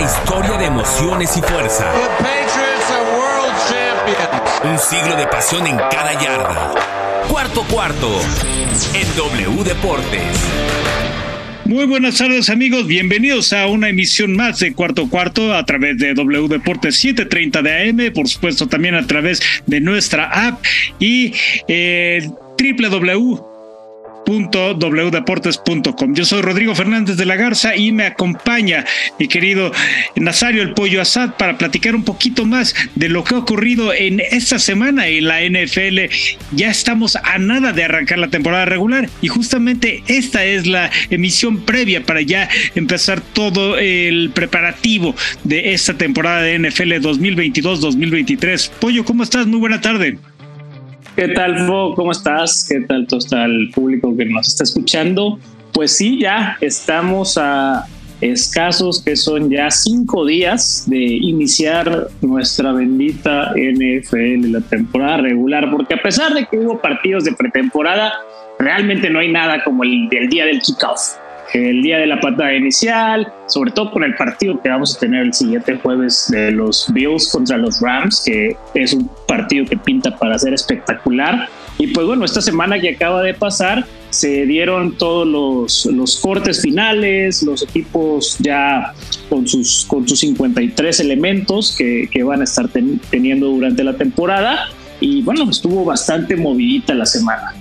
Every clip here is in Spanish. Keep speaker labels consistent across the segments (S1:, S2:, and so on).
S1: larga historia de emociones y fuerza. Un siglo de pasión en cada yarda. Cuarto cuarto en W Deportes.
S2: Muy buenas tardes amigos, bienvenidos a una emisión más de Cuarto Cuarto a través de W Deportes 730 de AM, por supuesto también a través de nuestra app y eh, www Yo soy Rodrigo Fernández de la Garza y me acompaña mi querido Nazario el Pollo Asad para platicar un poquito más de lo que ha ocurrido en esta semana en la NFL. Ya estamos a nada de arrancar la temporada regular y justamente esta es la emisión previa para ya empezar todo el preparativo de esta temporada de NFL 2022-2023. Pollo, ¿cómo estás? Muy buena tarde.
S3: ¿Qué tal, Fo? ¿Cómo estás? ¿Qué tal todo está el público que nos está escuchando? Pues sí, ya estamos a escasos que son ya cinco días de iniciar nuestra bendita NFL, la temporada regular, porque a pesar de que hubo partidos de pretemporada, realmente no hay nada como el del día del kickoff el día de la patada inicial, sobre todo con el partido que vamos a tener el siguiente jueves de los Bills contra los Rams, que es un partido que pinta para ser espectacular. Y pues bueno, esta semana que acaba de pasar, se dieron todos los, los cortes finales, los equipos ya con sus, con sus 53 elementos que, que van a estar teniendo durante la temporada. Y bueno, estuvo bastante movidita la semana.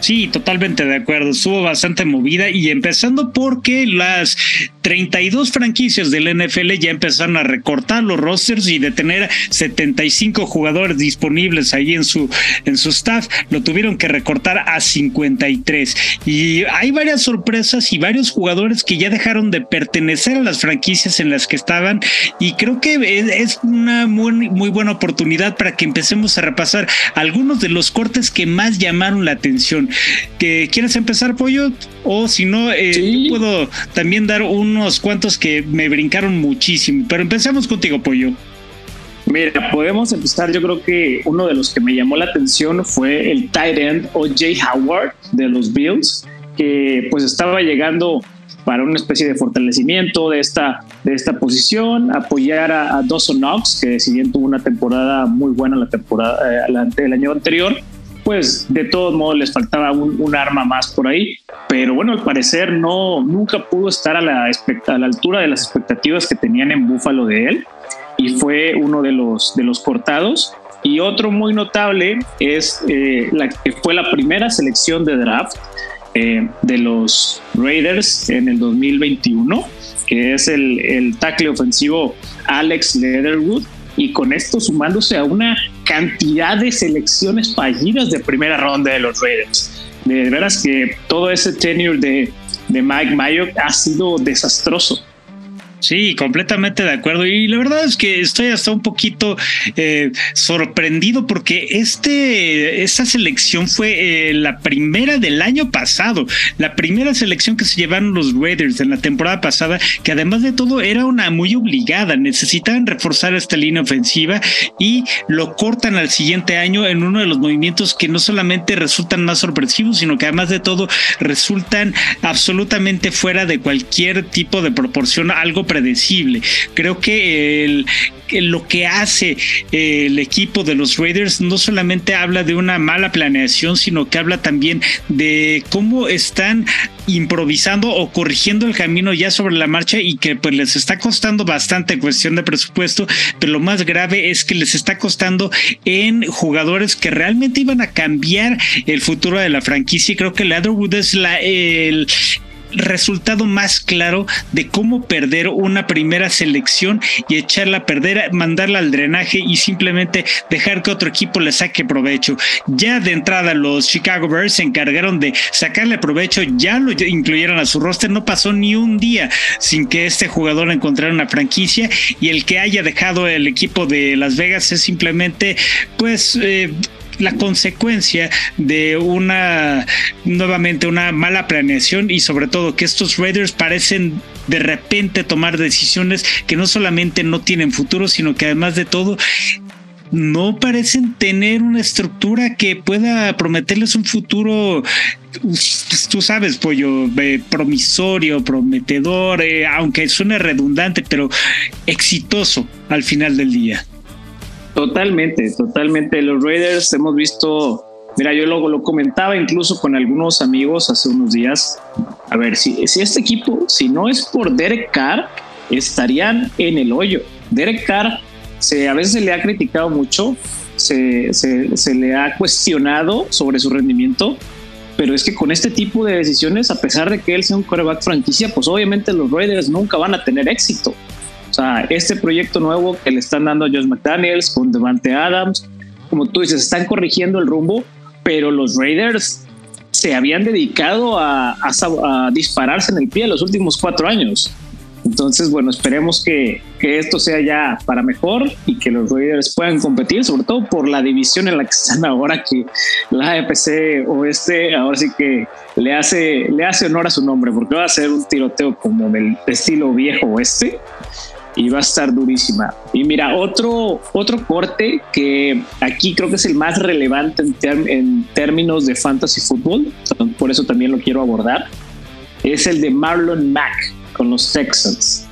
S2: Sí, totalmente de acuerdo. Estuvo bastante movida y empezando porque las 32 franquicias del NFL ya empezaron a recortar los rosters y de tener 75 jugadores disponibles ahí en su, en su staff, lo tuvieron que recortar a 53. Y hay varias sorpresas y varios jugadores que ya dejaron de pertenecer a las franquicias en las que estaban y creo que es una muy, muy buena oportunidad para que empecemos a repasar algunos de los cortes que más llamaron la atención. ¿Quieres empezar, Pollo? O si no, eh, puedo también dar unos cuantos que me brincaron muchísimo. Pero empecemos contigo, Pollo.
S3: Mira, podemos empezar. Yo creo que uno de los que me llamó la atención fue el tight end O.J. Howard de los Bills, que pues estaba llegando para una especie de fortalecimiento de esta, de esta posición, apoyar a, Dawson Knox, que si bien tuvo una temporada muy buena la temporada, eh, el año anterior, pues de todos modos les faltaba un, arma más por ahí. Pero bueno, al parecer no, nunca pudo estar a la, a la altura de las expectativas que tenían en Búfalo de él y fue uno de los, de los cortados. Y otro muy notable es eh, la que fue la primera selección de draft eh, de los Raiders en el 2021, que es el, el tackle ofensivo Alex Leatherwood, y con esto sumándose a una cantidad de selecciones fallidas de primera ronda de los Raiders. De veras que todo ese tenure de, de Mike Mayock ha sido desastroso.
S2: Sí, completamente de acuerdo. Y la verdad es que estoy hasta un poquito eh, sorprendido porque este, esta selección fue eh, la primera del año pasado, la primera selección que se llevaron los Raiders en la temporada pasada, que además de todo era una muy obligada, necesitaban reforzar esta línea ofensiva y lo cortan al siguiente año en uno de los movimientos que no solamente resultan más sorpresivos, sino que además de todo resultan absolutamente fuera de cualquier tipo de proporción, algo predecible. Creo que lo que hace el equipo de los Raiders no solamente habla de una mala planeación, sino que habla también de cómo están improvisando o corrigiendo el camino ya sobre la marcha y que pues les está costando bastante cuestión de presupuesto, pero lo más grave es que les está costando en jugadores que realmente iban a cambiar el futuro de la franquicia y creo que Leatherwood es la, el, resultado más claro de cómo perder una primera selección y echarla a perder, mandarla al drenaje y simplemente dejar que otro equipo le saque provecho. Ya de entrada los Chicago Bears se encargaron de sacarle provecho, ya lo incluyeron a su roster, no pasó ni un día sin que este jugador encontrara una franquicia y el que haya dejado el equipo de Las Vegas es simplemente pues eh, la consecuencia de una, nuevamente, una mala planeación y sobre todo que estos Raiders parecen de repente tomar decisiones que no solamente no tienen futuro, sino que además de todo no parecen tener una estructura que pueda prometerles un futuro, pues, tú sabes, pollo, eh, promisorio, prometedor, eh, aunque suene redundante, pero exitoso al final del día.
S3: Totalmente, totalmente. Los Raiders hemos visto, mira, yo luego lo comentaba incluso con algunos amigos hace unos días. A ver, si, este equipo, si no es por Derek Carr, estarían en el hoyo. Derek Carr se, a veces se le ha criticado mucho, se, se, le ha cuestionado sobre su rendimiento, pero es que con este tipo de decisiones, a pesar de que él sea un coreback franquicia, pues obviamente los Raiders nunca van a tener éxito. O sea, este proyecto nuevo que le están dando a Josh McDaniels con Devante Adams, como tú dices, están corrigiendo el rumbo, pero los Raiders se habían dedicado a, a dispararse en el pie los últimos cuatro años. Entonces, bueno, esperemos que, que, esto sea ya para mejor y que los Raiders puedan competir, sobre todo por la división en la que están ahora, que la AFC Oeste ahora sí que le hace, le hace honor a su nombre, porque va a ser un tiroteo como del estilo viejo oeste y va a estar durísima. Y mira, otro, otro corte que aquí creo que es el más relevante en, en términos de fantasy fútbol, por eso también lo quiero abordar, es el de Marlon Mack con los Texans.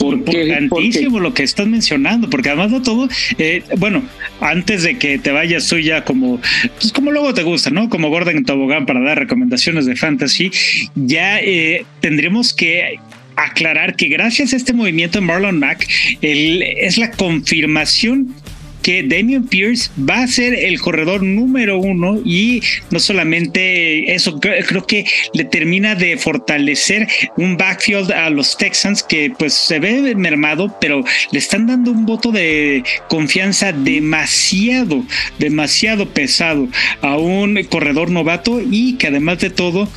S2: Importantísimo lo que estás mencionando, porque además de todo, eh, bueno, antes de que te vayas tú ya como, pues como luego te gusta, ¿no? Como Gordon Tobogán para dar recomendaciones de fantasy, ya eh, tendremos que aclarar que gracias a este movimiento de Marlon Mack, es la confirmación que Damian Pierce va a ser el corredor número uno y no solamente eso, creo que le termina de fortalecer un backfield a los Texans que pues se ve mermado, pero le están dando un voto de confianza demasiado, demasiado pesado a un corredor novato y que además de todo,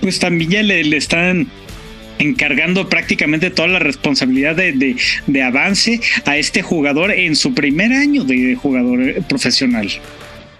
S2: pues también ya le, le están encargando prácticamente toda la responsabilidad de, de, avance a este jugador en su primer año de jugador eh, profesional.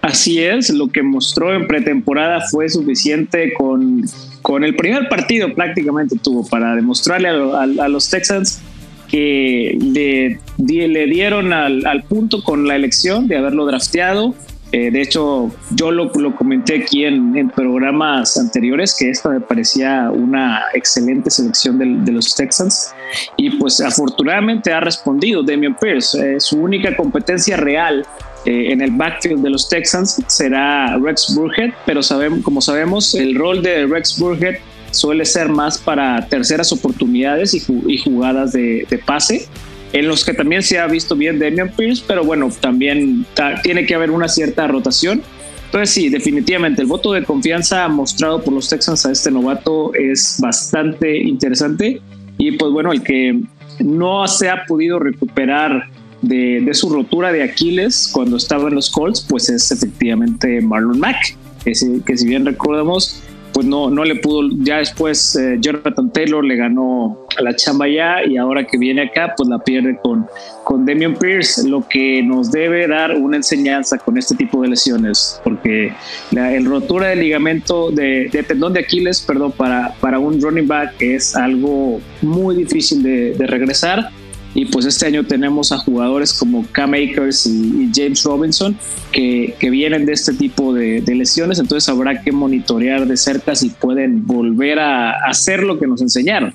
S3: Así es, lo que mostró en pretemporada fue suficiente con, con el primer partido prácticamente tuvo para demostrarle a, los Texans que le, le dieron al, al, punto con la elección de haberlo drafteado, eh, de hecho, yo lo, comenté aquí en, programas anteriores que esta me parecía una excelente selección de, los Texans y pues afortunadamente ha respondido Damian Pierce. Eh, su única competencia real eh, en el backfield de los Texans será Rex Burhead, pero como sabemos, el rol de Rex Burhead suele ser más para terceras oportunidades y, jugadas de pase en los que también se ha visto bien Damian Pierce, pero bueno, también tiene que haber una cierta rotación. Entonces sí, definitivamente el voto de confianza mostrado por los Texans a este novato es bastante interesante y pues bueno, el que no se ha podido recuperar de, su rotura de Aquiles cuando estaba en los Colts, pues es efectivamente Marlon Mack, que que si bien recordamos pues no, no le pudo, ya después eh, Jonathan Taylor le ganó a la chamba ya y ahora que viene acá, pues la pierde con, con Damian Pierce, lo que nos debe dar una enseñanza con este tipo de lesiones, porque la el rotura de ligamento de, de, tendón de Aquiles, perdón, para, para un running back es algo muy difícil de regresar y pues este año tenemos a jugadores como Cam Akers y, James Robinson que, que, vienen de este tipo de, lesiones, entonces habrá que monitorear de cerca si pueden volver a hacer lo que nos enseñaron.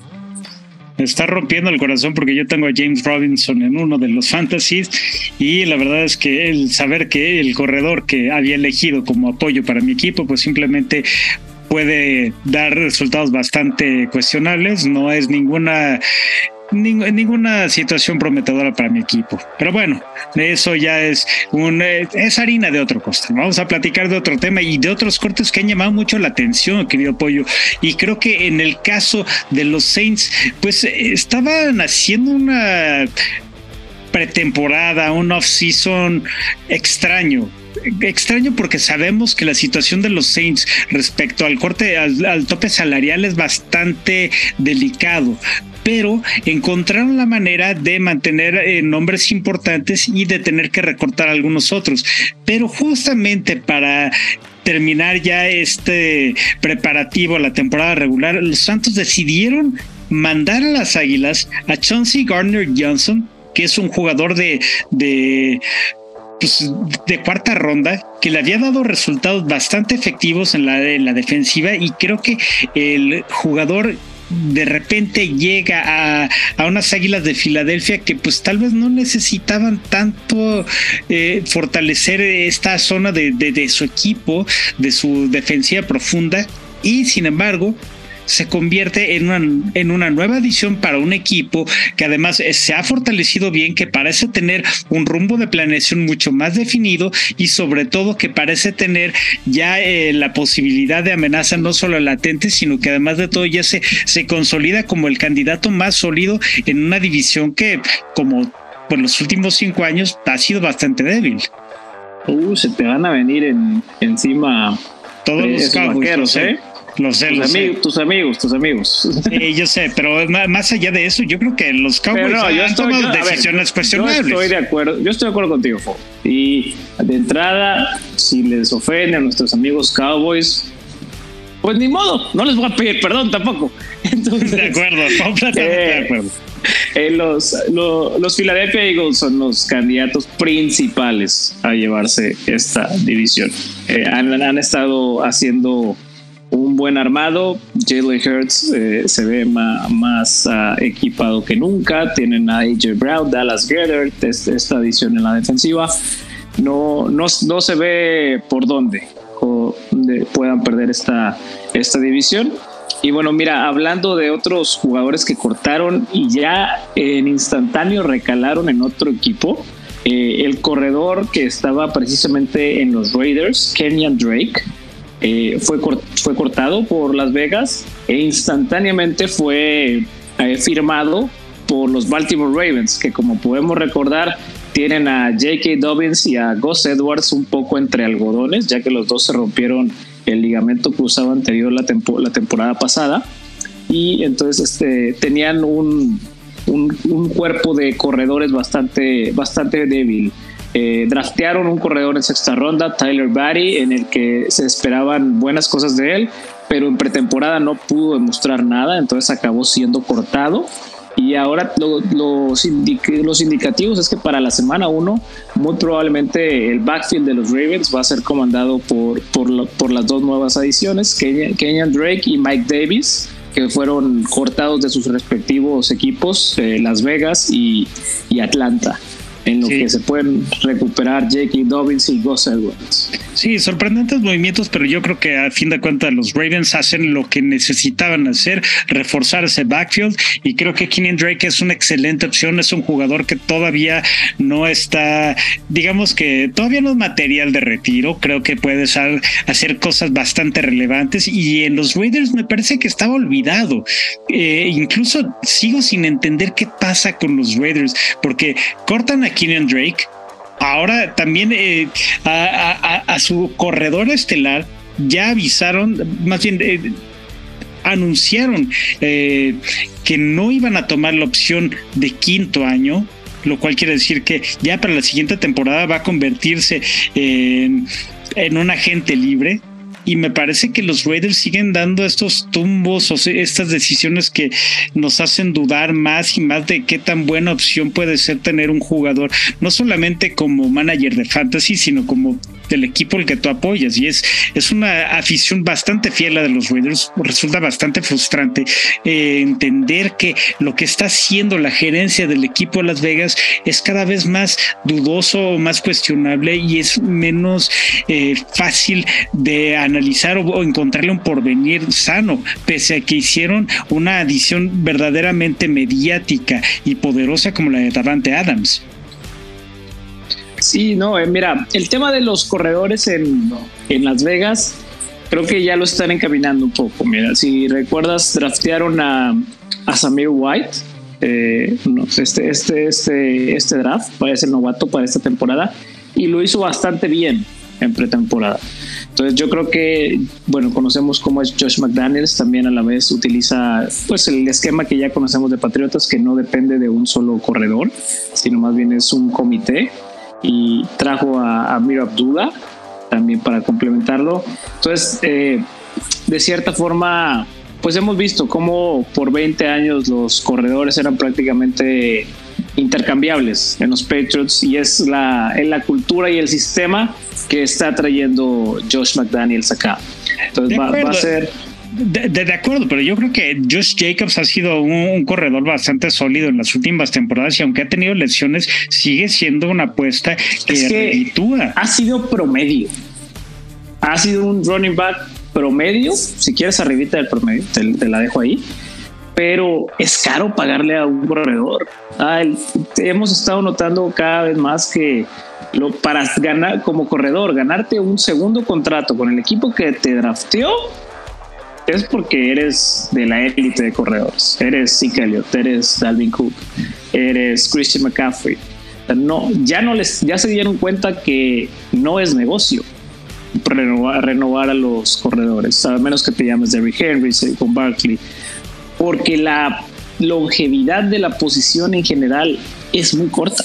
S2: está rompiendo el corazón porque yo tengo a James Robinson en uno de los fantasies y la verdad es que el saber que el corredor que había elegido como apoyo para mi equipo pues simplemente puede dar resultados bastante cuestionables, no es ninguna ninguna situación prometedora para mi equipo. Pero bueno, eso ya es un es harina de otro costal. Vamos a platicar de otro tema y de otros cortes que han llamado mucho la atención, querido Pollo. Y creo que en el caso de los Saints, pues estaban haciendo una pretemporada, un off-season extraño extraño porque sabemos que la situación de los Saints respecto al corte, al, tope salarial es bastante delicado pero encontraron la manera de mantener eh, nombres importantes y de tener que recortar algunos otros. Pero justamente para terminar ya este preparativo a la temporada regular, los Santos decidieron mandar a las Águilas a Chauncey Gardner Johnson, que es un jugador de, de pues, de cuarta ronda que le había dado resultados bastante efectivos en la, en la defensiva y creo que el jugador de repente llega a, a, unas águilas de Filadelfia que pues tal vez no necesitaban tanto eh, fortalecer esta zona de, de, de su equipo, de su defensiva profunda. Y sin embargo se convierte en una, en una nueva edición para un equipo que además se ha fortalecido bien, que parece tener un rumbo de planeación mucho más definido y sobre todo que parece tener ya eh, la posibilidad de amenaza no solo latente, sino que además de todo ya se, se consolida como el candidato más sólido en una división que como por los últimos cinco años ha sido bastante débil.
S3: Uh, se te van a venir en, encima
S2: todos
S3: eh,
S2: los
S3: vaqueros, ¿eh?
S2: Lo sé,
S3: tus,
S2: lo
S3: amigos,
S2: sé.
S3: tus amigos, tus amigos.
S2: Sí, yo sé, pero más allá de eso, yo creo que los Cowboys
S3: no, yo
S2: han
S3: estoy,
S2: tomado decisiones
S3: ver,
S2: cuestionables.
S3: Yo estoy de acuerdo, yo estoy de acuerdo contigo, Fo. Y de entrada, si les ofende a nuestros amigos Cowboys, pues ni modo, no les voy a pedir perdón tampoco. Entonces,
S2: de acuerdo, completamente eh, de acuerdo.
S3: Eh, los, lo, los Philadelphia Eagles son los candidatos principales a llevarse esta división. Eh, han, han, estado haciendo un buen armado. Jalen Hurts eh, se ve más, uh, equipado que nunca. Tienen a AJ Brown, Dallas Goedert, esta adición en la defensiva. No, no, no se ve por dónde, dónde puedan perder esta, esta división. Y bueno, mira, hablando de otros jugadores que cortaron y ya en instantáneo recalaron en otro equipo, eh, el corredor que estaba precisamente en los Raiders, Kenyan Drake, eh, fue, fue cortado por Las Vegas e instantáneamente fue eh, firmado por los Baltimore Ravens, que como podemos recordar tienen a J.K. Dobbins y a Gus Edwards un poco entre algodones, ya que los dos se rompieron el ligamento cruzado anterior la, tempo la temporada pasada y entonces este, tenían un, un, un, cuerpo de corredores bastante, bastante débil. Eh, draftearon un corredor en sexta ronda, Tyler Batty, en el que se esperaban buenas cosas de él, pero en pretemporada no pudo demostrar nada, entonces acabó siendo cortado. Y ahora lo, los, indic los, indicativos es que para la semana 1, muy probablemente el backfield de los Ravens va a ser comandado por, por, las dos nuevas adiciones, Kenyan, Drake y Mike Davis, que fueron cortados de sus respectivos equipos, eh, Las Vegas y Atlanta en lo sí. que se pueden recuperar J.K. Dobbins y Gus Edwards.
S2: Sí, sorprendentes movimientos, pero yo creo que a fin de cuentas los Ravens hacen lo que necesitaban hacer, reforzar ese backfield y creo que Kenyon Drake es una excelente opción, es un jugador que todavía no está, digamos que todavía no es material de retiro, creo que puede hacer cosas bastante relevantes y en los Raiders me parece que estaba olvidado. Eh, incluso sigo sin entender qué pasa con los Raiders, porque cortan a Kenyon Drake, ahora también eh, a, su corredor estelar ya avisaron, más bien eh, anunciaron eh, que no iban a tomar la opción de quinto año, lo cual quiere decir que ya para la siguiente temporada va a convertirse en un agente libre y me parece que los Raiders siguen dando estos tumbos o sea, estas decisiones que nos hacen dudar más y más de qué tan buena opción puede ser tener un jugador, no solamente como manager de fantasy, sino como del equipo al que tú apoyas. Y es, es una afición bastante fiel a de los Raiders. Resulta bastante frustrante eh, entender que lo que está haciendo la gerencia del equipo de Las Vegas es cada vez más dudoso o más cuestionable y es menos eh, fácil de analizar o, o, encontrarle un porvenir sano pese a que hicieron una adición verdaderamente mediática y poderosa como la de Davante Adams
S3: Sí, no, eh, mira, el tema de los corredores en, en, Las Vegas, creo que ya lo están encaminando un poco. Mira, si recuerdas, draftearon a, a Samir White, eh, este, este, este, este draft, parece novato para esta temporada, y lo hizo bastante bien en pretemporada. Entonces yo creo que, bueno, conocemos cómo es Josh McDaniels, también a la vez utiliza pues el esquema que ya conocemos de Patriotas, que no depende de un solo corredor, sino más bien es un comité y trajo a, a Mir Abdullah también para complementarlo. Entonces, eh, de cierta forma, pues hemos visto cómo por 20 años los corredores eran prácticamente intercambiables en los Patriots y es la, en la cultura y el sistema que está trayendo Josh McDaniels acá. Entonces va, a ser...
S2: De, acuerdo, pero yo creo que Josh Jacobs ha sido un, corredor bastante sólido en las últimas temporadas y aunque ha tenido lesiones, sigue siendo una apuesta que, es
S3: Ha sido promedio. Ha sido un running back promedio, si quieres arribita del promedio, te la dejo ahí pero es caro pagarle a un corredor. Ah, hemos estado notando cada vez más que lo, para ganar como corredor, ganarte un segundo contrato con el equipo que te drafteó es porque eres de la élite de corredores. Eres Zeke Elliott, eres Dalvin Cook, eres Christian McCaffrey. No, ya no les, ya se dieron cuenta que no es negocio renovar, a los corredores, a menos que te llames Derrick Henry, con Barkley porque la longevidad de la posición en general es muy corta.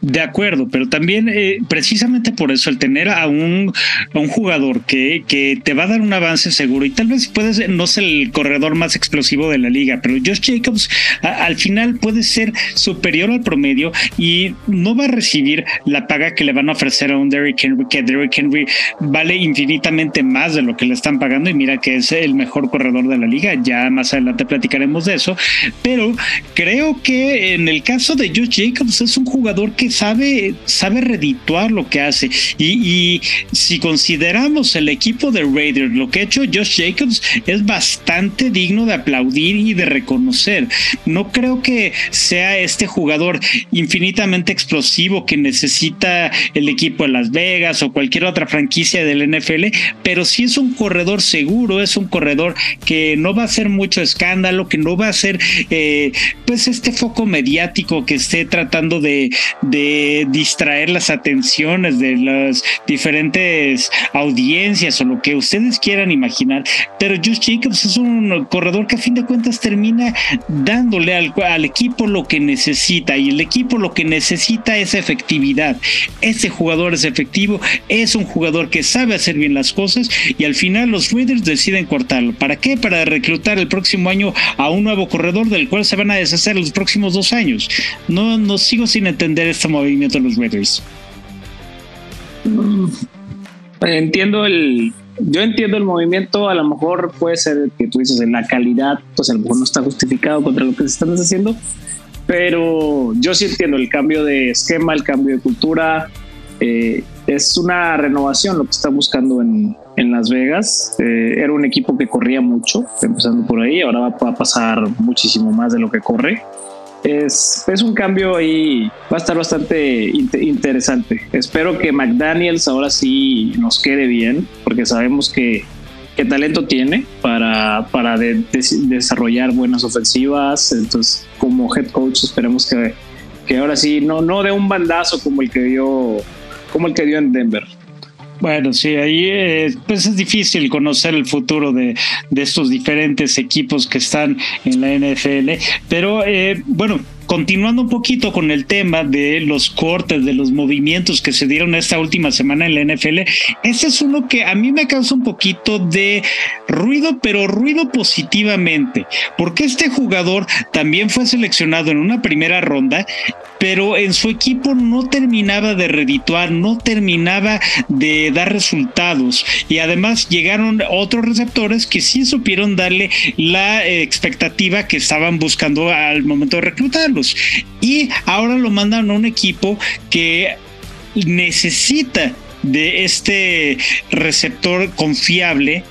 S2: De acuerdo, pero también eh, precisamente por eso el tener a un, a un jugador que, que, te va a dar un avance seguro y tal vez puede no ser el corredor más explosivo de la liga, pero Josh Jacobs al final puede ser superior al promedio y no va a recibir la paga que le van a ofrecer a un Derrick Henry, que Derrick Henry vale infinitamente más de lo que le están pagando y mira que es el mejor corredor de la liga, ya más adelante platicaremos de eso, pero creo que en el caso de Josh Jacobs es un jugador que sabe, sabe redituar lo que hace. Y, si consideramos el equipo de Raiders, lo que ha hecho Josh Jacobs es bastante digno de aplaudir y de reconocer. No creo que sea este jugador infinitamente explosivo que necesita el equipo de Las Vegas o cualquier otra franquicia del NFL, pero sí es un corredor seguro, es un corredor que no va a hacer mucho escándalo, que no va a ser eh, pues este foco mediático que esté tratando de distraer las atenciones de las diferentes audiencias o lo que ustedes quieran imaginar. Pero Josh Jacobs es un corredor que a fin de cuentas termina dándole al, equipo lo que necesita y el equipo lo que necesita es efectividad. Ese jugador es efectivo, es un jugador que sabe hacer bien las cosas y al final los Raiders deciden cortarlo. ¿Para qué? Para reclutar el próximo año a un nuevo corredor del cual se van a deshacer los próximos dos años. No, no sigo sin entender esta movimiento de los Raiders?
S3: Mm, entiendo el, yo entiendo el movimiento, a lo mejor puede ser que tú dices en la calidad, pues a lo mejor no está justificado contra lo que se están haciendo, pero yo sí entiendo el cambio de esquema, el cambio de cultura, eh, es una renovación lo que está buscando en, en Las Vegas. Eh, era un equipo que corría mucho, empezando por ahí, ahora va a pasar muchísimo más de lo que corre es, es un cambio ahí, va a estar bastante interesante. Espero que McDaniels ahora sí nos quede bien, porque sabemos que, qué talento tiene para, para desarrollar buenas ofensivas. Entonces, como head coach, esperemos que, que ahora sí no, no dé un bandazo como el que dio, como el que dio en Denver.
S2: Bueno, sí, ahí eh, pues es difícil conocer el futuro de, de, estos diferentes equipos que están en la NFL, pero eh, bueno, continuando un poquito con el tema de los cortes, de los movimientos que se dieron esta última semana en la NFL, ese es uno que a mí me causa un poquito de ruido, pero ruido positivamente, porque este jugador también fue seleccionado en una primera ronda pero en su equipo no terminaba de redituar, no terminaba de dar resultados y además llegaron otros receptores que sí supieron darle la expectativa que estaban buscando al momento de reclutarlo. Y ahora lo mandan a un equipo que necesita de este receptor confiable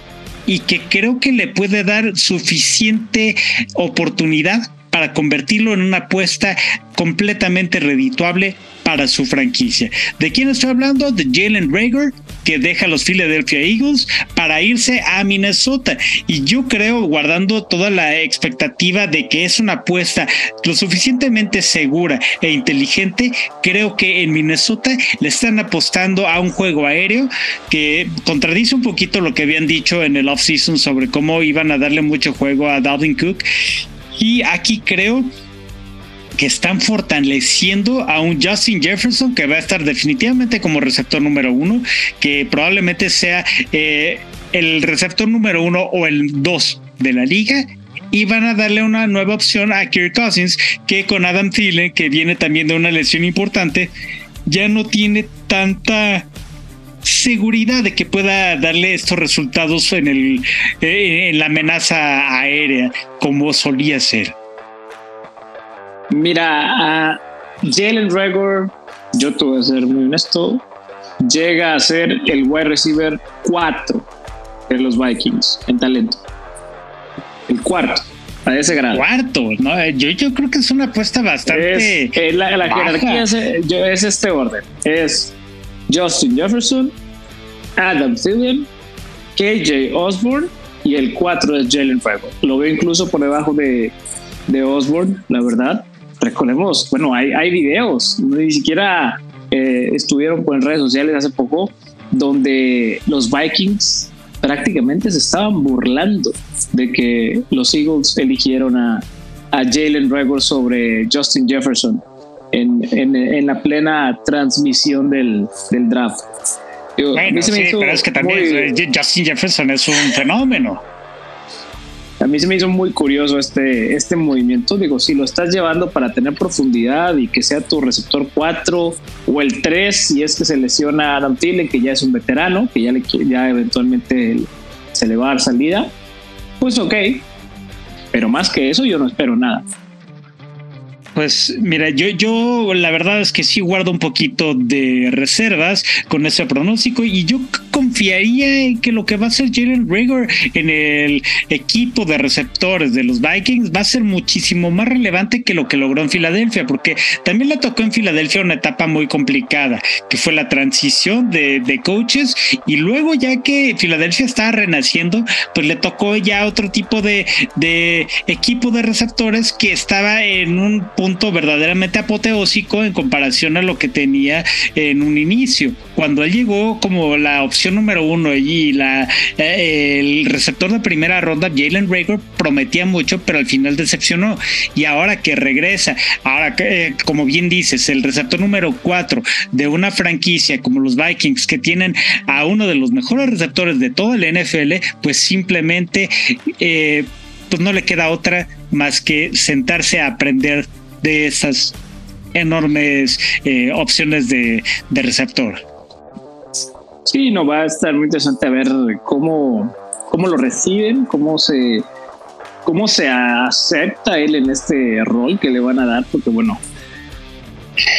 S2: y que creo que le puede dar suficiente oportunidad para convertirlo en una apuesta completamente redituable para su franquicia. ¿De quién estoy hablando? De Jalen Rager, que deja los Philadelphia Eagles para irse a Minnesota. Y yo creo, guardando toda la expectativa de que es una apuesta lo suficientemente segura e inteligente, creo que en Minnesota le están apostando a un juego aéreo que contradice un poquito lo que habían dicho en el offseason sobre cómo iban a darle mucho juego a Dalvin Cook. Y aquí creo que están fortaleciendo a un Justin Jefferson que va a estar definitivamente como receptor número uno, que probablemente sea eh, el receptor número uno o el dos de la liga. Y van a darle una nueva opción a Kirk Cousins, que con Adam Thielen, que viene también de una lesión importante, ya no tiene tanta seguridad de que pueda darle estos resultados en, el, eh, en la amenaza aérea como solía ser.
S3: Mira, a Jalen Regor, yo voy a ser muy honesto, llega a ser el wide receiver 4 de los Vikings en talento. El cuarto, a ese grado.
S2: Cuarto, ¿no? Yo, yo creo que es una apuesta bastante.
S3: Es, la, jerarquía es, es, este orden: es Justin Jefferson, Adam Thielen, KJ Osborne y el 4 es Jalen Fuego. Lo veo incluso por debajo de, de Osborne, la verdad. Recordemos, bueno, hay, hay videos, ni siquiera eh, estuvieron en redes sociales hace poco, donde los Vikings prácticamente se estaban burlando de que los Eagles eligieron a, a Jalen Rager sobre Justin Jefferson en, en, la plena transmisión del, del draft.
S2: bueno, sí, pero es que también Justin Jefferson es un fenómeno
S3: a mí se me hizo muy curioso este, este movimiento. Digo, si lo estás llevando para tener profundidad y que sea tu receptor 4 o el 3, si es que se lesiona a Adam Thielen, que ya es un veterano, que ya, le, ya eventualmente se le va a dar salida, pues ok. Pero más que eso, yo no espero nada.
S2: Pues mira, yo, yo la verdad es que sí guardo un poquito de reservas con ese pronóstico y yo confiaría en que lo que va a hacer Jalen Rigor en el equipo de receptores de los Vikings va a ser muchísimo más relevante que lo que logró en Filadelfia, porque también le tocó en Filadelfia una etapa muy complicada, que fue la transición de, de coaches y luego ya que Filadelfia estaba renaciendo, pues le tocó ya otro tipo de, de equipo de receptores que estaba en un punto verdaderamente apoteósico en comparación a lo que tenía en un inicio. Cuando él llegó como la opción número uno y la, eh, el receptor de primera ronda, Jalen Rager, prometía mucho, pero al final decepcionó. Y ahora que regresa, ahora que, eh, como bien dices, el receptor número cuatro de una franquicia como los Vikings, que tienen a uno de los mejores receptores de toda la NFL, pues simplemente... Eh, pues no le queda otra más que sentarse a aprender de esas enormes opciones de, receptor.
S3: Sí, no va a estar muy interesante a ver cómo, cómo lo reciben, cómo se cómo se acepta él en este rol que le van a dar, porque bueno,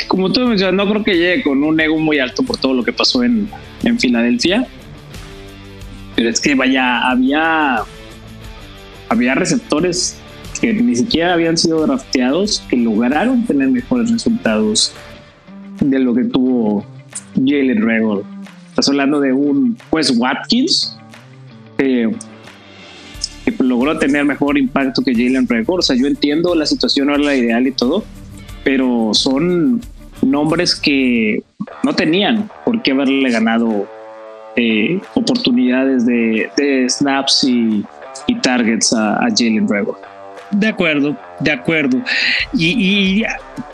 S3: como tú mencionas, no creo que llegue con un ego muy alto por todo lo que pasó en, en Filadelfia. Pero es que vaya, había había receptores que ni siquiera habían sido drafteados, que lograron tener mejores resultados de lo que tuvo Jalen Regor. Estás hablando de un pues Watkins que logró tener mejor impacto que Jalen Regor. O sea, yo entiendo la situación no era la ideal y todo, pero son nombres que no tenían por qué haberle ganado eh, oportunidades de, snaps y, targets a, Jalen Regor.
S2: De acuerdo, de acuerdo. Y,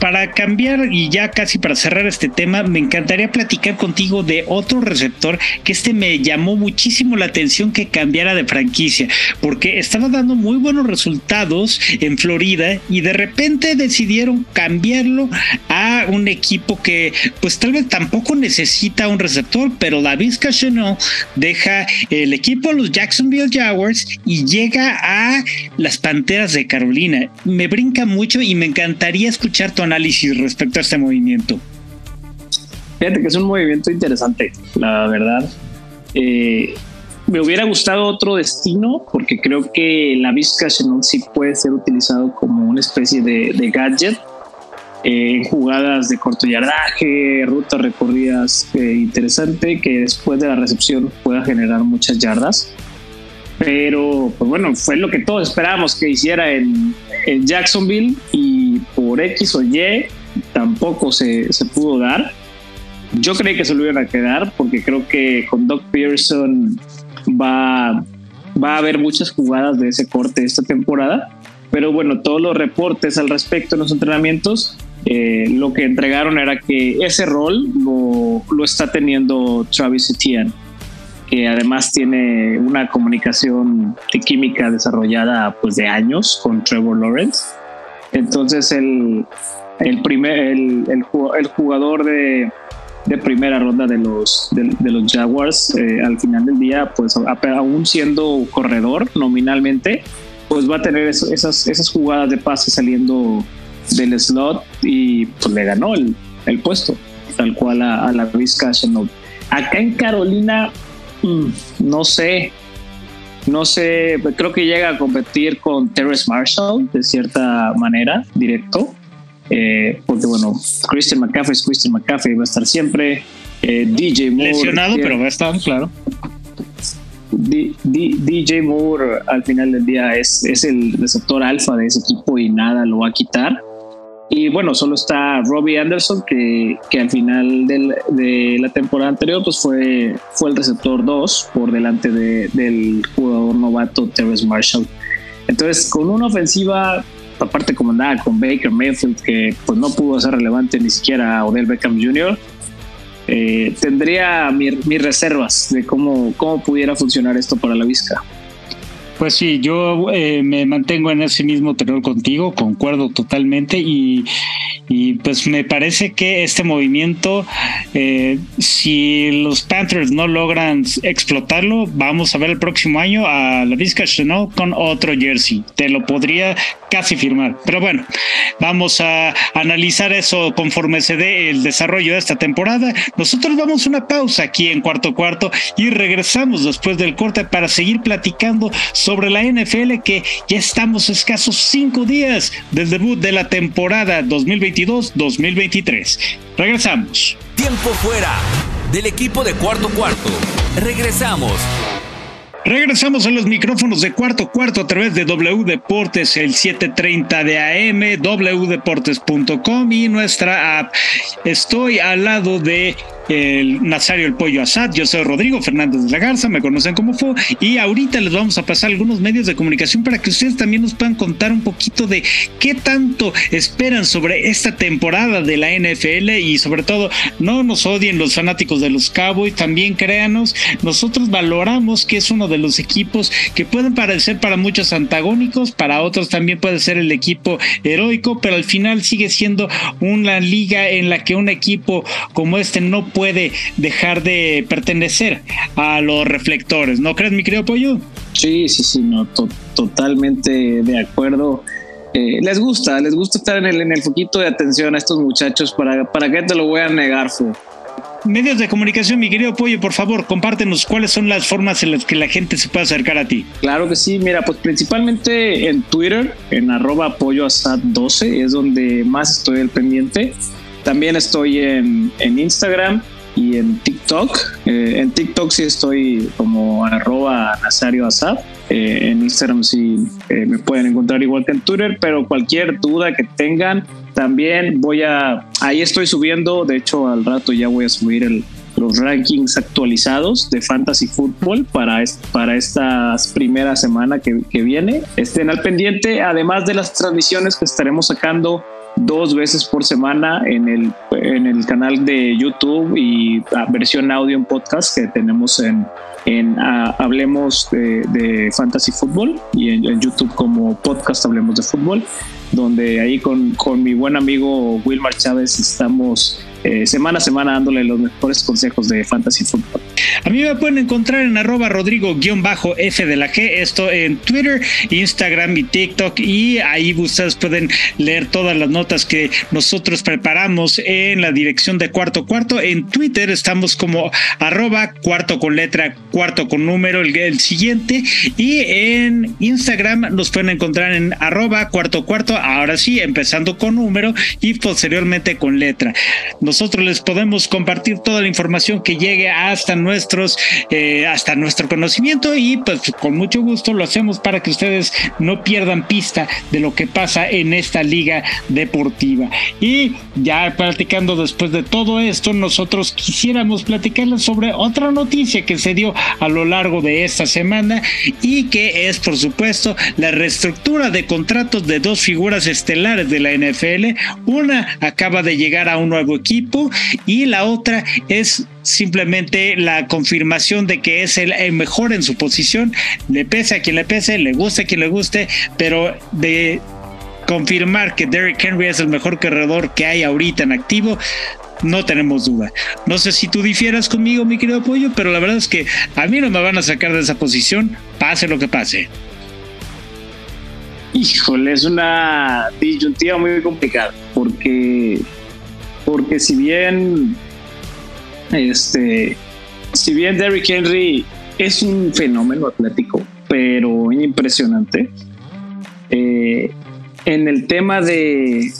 S2: para cambiar y ya casi para cerrar este tema, me encantaría platicar contigo de otro receptor que este me llamó muchísimo la atención que cambiara de franquicia, porque estaba dando muy buenos resultados en Florida y de repente decidieron cambiarlo a un equipo que pues tal vez tampoco necesita un receptor, pero David Cachenot deja el equipo a los Jacksonville Jaguars y llega a las Panteras de Carolina me brinca mucho y me encantaría escuchar tu análisis respecto a este movimiento.
S3: Fíjate que es un movimiento interesante, la verdad. Eh, me hubiera gustado otro destino porque creo que la Vizca sí puede ser utilizado como una especie de, gadget eh, en jugadas de corto yardaje, rutas recorridas eh, interesante que después de la recepción pueda generar muchas yardas. Pero, pues bueno, fue lo que todos esperábamos que hiciera en, en Jacksonville y por X o Y tampoco se, se, pudo dar. Yo creí que se lo iban a quedar porque creo que con Doc Pearson va, va a haber muchas jugadas de ese corte esta temporada. Pero bueno, todos los reportes al respecto en los entrenamientos, eh, lo que entregaron era que ese rol lo, lo está teniendo Travis Etienne que además tiene una comunicación de química desarrollada pues de años con Trevor Lawrence. Entonces el, el primer el, el, jugador de, de, primera ronda de los de, los Jaguars eh, al final del día pues aún siendo corredor nominalmente pues va a tener esas, esas jugadas de pase saliendo del slot y pues le ganó el, el puesto tal cual a, la Vizca Acá en Carolina no sé, no sé, creo que llega a competir con Terrence Marshall de cierta manera, directo. Eh, porque bueno, Christian McCaffrey es Christian McCaffrey, va a estar siempre. Eh, DJ Moore.
S2: Lesionado, pero va a estar, claro.
S3: DJ Moore al final del día es, es el receptor alfa de ese equipo y nada lo va a quitar. Y bueno, solo está Robbie Anderson, que, que al final de la temporada anterior pues fue, fue el receptor 2 por delante de, del jugador novato Terrence Marshall. Entonces, con una ofensiva, aparte comandada con Baker Mayfield, que pues no pudo ser relevante ni siquiera a Odell Beckham Jr., eh, tendría mis reservas de cómo, cómo pudiera funcionar esto para la Vizca.
S2: Pues sí, yo eh, me mantengo en ese mismo terror contigo, concuerdo totalmente y, pues me parece que este movimiento, eh, si los Panthers no logran explotarlo, vamos a ver el próximo año a la Vizca Chanel con otro jersey. Te lo podría casi firmar. Pero bueno, vamos a analizar eso conforme se dé el desarrollo de esta temporada. Nosotros vamos a una pausa aquí en cuarto cuarto y regresamos después del corte para seguir platicando sobre la NFL que ya estamos escasos cinco días del debut de la temporada 2022-2023. Regresamos.
S1: Tiempo fuera del equipo de cuarto cuarto. Regresamos. Regresamos a los micrófonos de cuarto cuarto a través de W Deportes, el 730 de AM, wdeportes.com y nuestra app. Estoy al lado de el Nazario el Pollo Asad, yo soy Rodrigo Fernández de la Garza, me conocen como fue y ahorita les vamos a pasar algunos medios de comunicación para que ustedes también nos puedan contar un poquito de qué tanto esperan sobre esta temporada de la NFL y sobre todo no nos odien los fanáticos de los Cowboys, también créanos, nosotros valoramos que es uno de los equipos que pueden parecer para muchos antagónicos, para otros también puede ser el equipo heroico, pero al final sigue siendo una liga en la que un equipo como este no puede dejar de pertenecer a los reflectores, ¿no crees, mi querido Pollo?
S3: Sí, sí, sí, no, totalmente de acuerdo. Eh, les gusta, les gusta estar en el, en el foquito de atención a estos muchachos. ¿Para, para qué te lo voy a negar, Fu?
S2: Medios de comunicación, mi querido Pollo, por favor, compártenos cuáles son las formas en las que la gente se puede acercar a ti.
S3: Claro que sí, mira, pues principalmente en Twitter, en arroba polloasad 12, es donde más estoy al pendiente. También estoy en, en Instagram y en TikTok. Eh, en TikTok sí estoy como arroba Nazario Asad. Eh, en Instagram sí eh, me pueden encontrar igual que en Twitter, pero cualquier duda que tengan, también voy a... Ahí estoy subiendo, de hecho al rato ya voy a subir los rankings actualizados de Fantasy Football para, para esta primera semana que, que viene. Estén al pendiente, además de las transmisiones que estaremos sacando dos veces por semana en el, en el canal de YouTube y versión audio en podcast que tenemos en, en Hablemos de, Fantasy Football y en, YouTube como podcast Hablemos de Fútbol, donde ahí con, con mi buen amigo Wilmar Chávez estamos eh, semana a semana dándole los mejores consejos de fantasy football.
S2: A mí me pueden encontrar en arroba rodrigo-f de la G, esto en Twitter, Instagram y TikTok y ahí ustedes pueden leer todas las notas que nosotros preparamos en la dirección de cuarto cuarto. En Twitter estamos como arroba cuarto con letra, cuarto con número, el, el siguiente y en Instagram nos pueden encontrar en arroba cuarto cuarto, ahora sí, empezando con número y posteriormente con letra nosotros les podemos compartir toda la información que llegue hasta nuestros, eh, hasta nuestro conocimiento y pues con mucho gusto lo hacemos para que ustedes no pierdan pista de lo que pasa en esta liga deportiva. Y ya platicando después de todo esto, nosotros quisiéramos platicarles sobre otra noticia que se dio a lo largo de esta semana y que es por supuesto la reestructura de contratos de dos figuras estelares de la NFL. Una acaba de llegar a un nuevo equipo y la otra es simplemente la confirmación de que es el, mejor en su posición, le pese a quien le pese, le guste a quien le guste, pero de confirmar que Derrick Henry es el mejor corredor que hay ahorita en activo, no tenemos duda. No sé si tú difieras conmigo, mi querido Pollo, pero la verdad es que a mí no me van a sacar de esa posición, pase lo que pase.
S3: Híjole, es una disyuntiva muy complicada, porque, porque si bien, este, si bien Derrick Henry es un fenómeno atlético, pero impresionante, eh, en el tema de,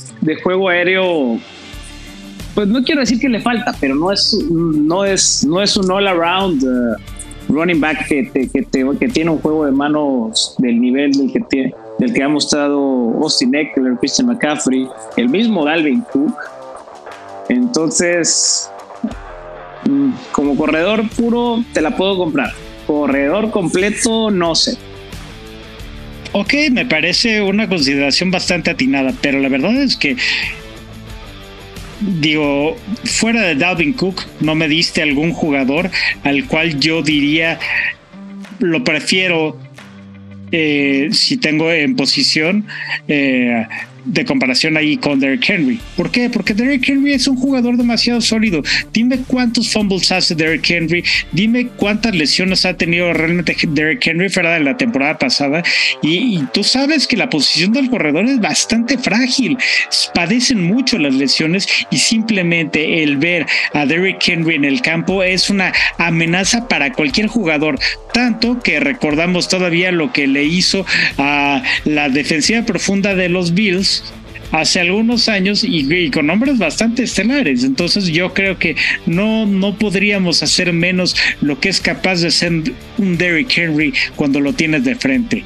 S3: juego aéreo, pues no quiero decir que le falta, pero no es, no es, no es un all around uh, running back que, que, tiene un juego de manos del nivel del que del que ha mostrado Austin Eckler, Christian McCaffrey, el mismo Dalvin Cook. Entonces, mm, como corredor puro, te la puedo comprar. Corredor completo, no sé.
S2: Ok, me parece una consideración bastante atinada, pero la verdad es que digo, fuera de Dalvin Cook, no me diste algún jugador al cual yo diría lo prefiero eh, si tengo en posición eh, de comparación ahí con Derrick Henry. ¿Por qué? Porque Derrick Henry es un jugador demasiado sólido. Dime cuántos fumbles hace Derrick Henry, dime cuántas lesiones ha tenido realmente Derrick Henry fuera de la temporada pasada y, tú sabes que la posición del corredor es bastante frágil, padecen mucho las lesiones y simplemente el ver a Derrick Henry en el campo es una amenaza para cualquier jugador, tanto que recordamos todavía lo que le hizo a la defensiva profunda de los Bills hace algunos años y, con nombres bastante estelares. Entonces yo creo que no, no podríamos hacer menos lo que es capaz de ser un Derrick Henry cuando lo tienes de frente.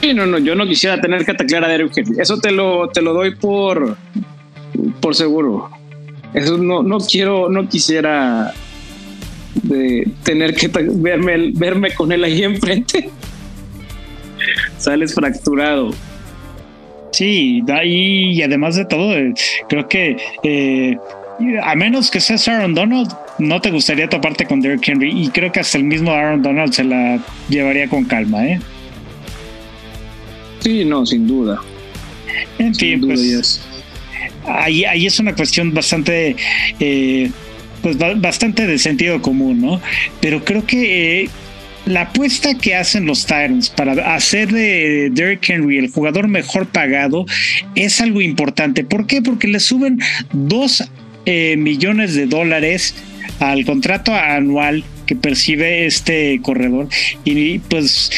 S3: Sí, no, no, yo no quisiera tener que atacar a Derrick Henry. Eso te lo, te lo doy por, por seguro. Eso no, no quiero, no quisiera de tener que verme, verme con él ahí enfrente. Sales fracturado.
S2: Sí, ahí y además de todo, eh, creo que eh, a menos que seas Aaron Donald, no te gustaría toparte con Derrick Henry y creo que hasta el mismo Aaron Donald se la llevaría con calma, ¿eh?
S3: Sí, no, sin duda.
S2: En fin, pues ahí, ahí es una cuestión bastante, eh, pues bastante de sentido común, ¿no? Pero creo que la apuesta que hacen los Tyrants para hacer de Derrick Henry el jugador mejor pagado es algo importante. ¿Por qué? Porque le suben dos eh, millones de dólares al contrato anual que percibe este corredor y pues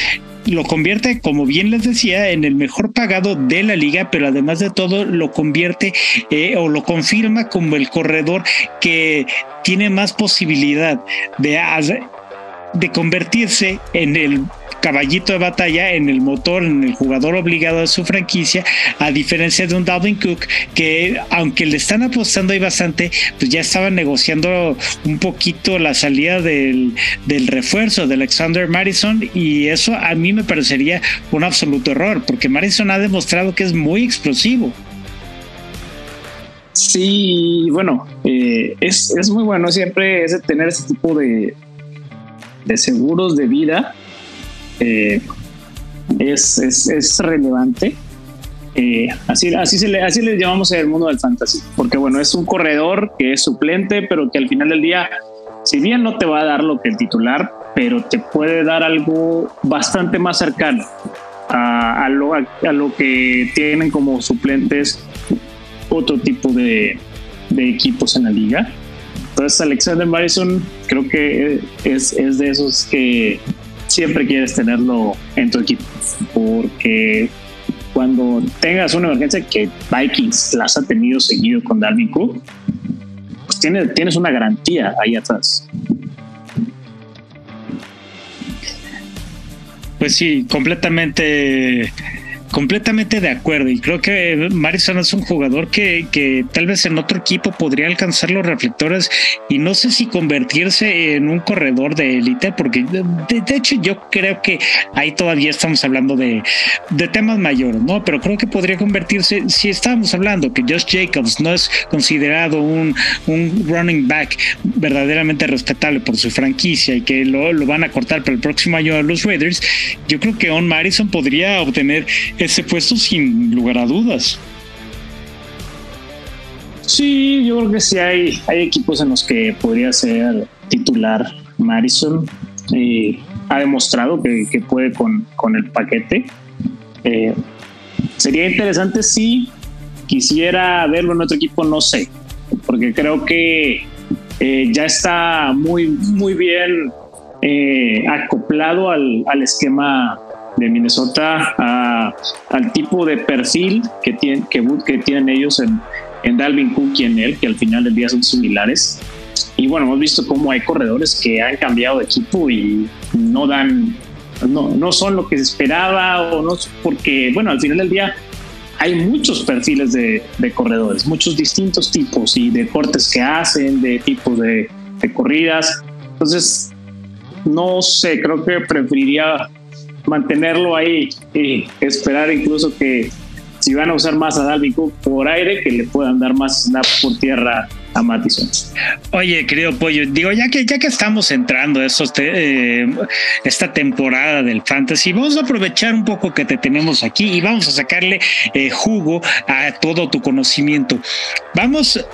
S2: lo convierte, como bien les decía, en el mejor pagado de la liga, pero además de todo lo convierte eh, o lo confirma como el corredor que tiene más posibilidad de de convertirse en el caballito de batalla, en el motor, en el jugador obligado de su franquicia, a diferencia de un Dalvin Cook que aunque le están apostando ahí bastante, pues ya estaban negociando un poquito la salida del, del refuerzo de Alexander Madison y eso a mí me parecería un absoluto error, porque Madison ha demostrado que es muy explosivo.
S3: Sí, bueno, eh, es, es, muy bueno siempre ese, tener ese tipo de, de seguros de vida eh, es, es, relevante. Eh, así, así, se le, así le llamamos el mundo del fantasy, porque bueno, es un corredor que es suplente, pero que al final del día, si bien no te va a dar lo que el titular, pero te puede dar algo bastante más cercano a, a, lo, a lo, que tienen como suplentes otro tipo de, de equipos en la liga. Entonces Alexander Madison creo que es, es de esos que siempre quieres tenerlo en tu equipo, porque cuando tengas una emergencia que Vikings las ha tenido seguido con Dalvin Cook, pues tienes, tienes una garantía ahí atrás.
S2: Pues sí, completamente completamente de acuerdo y creo que Marison es un jugador que, que tal vez en otro equipo podría alcanzar los reflectores y no sé si convertirse en un corredor de élite, porque de, hecho yo creo que ahí todavía estamos hablando de, de temas mayores, ¿no? Pero creo que podría convertirse, si estábamos hablando que Josh Jacobs no es considerado un, un running back verdaderamente respetable por su franquicia y que lo, lo van a cortar para el próximo año a los Raiders, yo creo que On Marison podría obtener ese puesto sin lugar a dudas.
S3: Sí, yo creo que sí hay, hay equipos en los que podría ser titular Madison. y ha demostrado que, puede con, con, el paquete. Eh, sería interesante si quisiera verlo en otro equipo, no sé, porque creo que eh, ya está muy, muy bien eh, acoplado al, al esquema de Minnesota al tipo de perfil que, tienen, que, que tienen ellos en, en Dalvin Cook y en él, que al final del día son similares. Y bueno, hemos visto cómo hay corredores que han cambiado de equipo y no dan, no, no son lo que se esperaba o no, porque bueno, al final del día hay muchos perfiles de, de corredores, muchos distintos tipos y de cortes que hacen, de tipos de, de corridas. Entonces, no sé, creo que preferiría mantenerlo ahí y esperar incluso que si van a usar más a Dalvin Cook por aire, que le puedan dar más snaps por tierra a Mattison.
S2: Oye, querido Pollo, digo, ya que, ya que estamos entrando esos eh, esta temporada del fantasy, vamos a aprovechar un poco que te tenemos aquí y vamos a sacarle eh, jugo a todo tu conocimiento. Vamos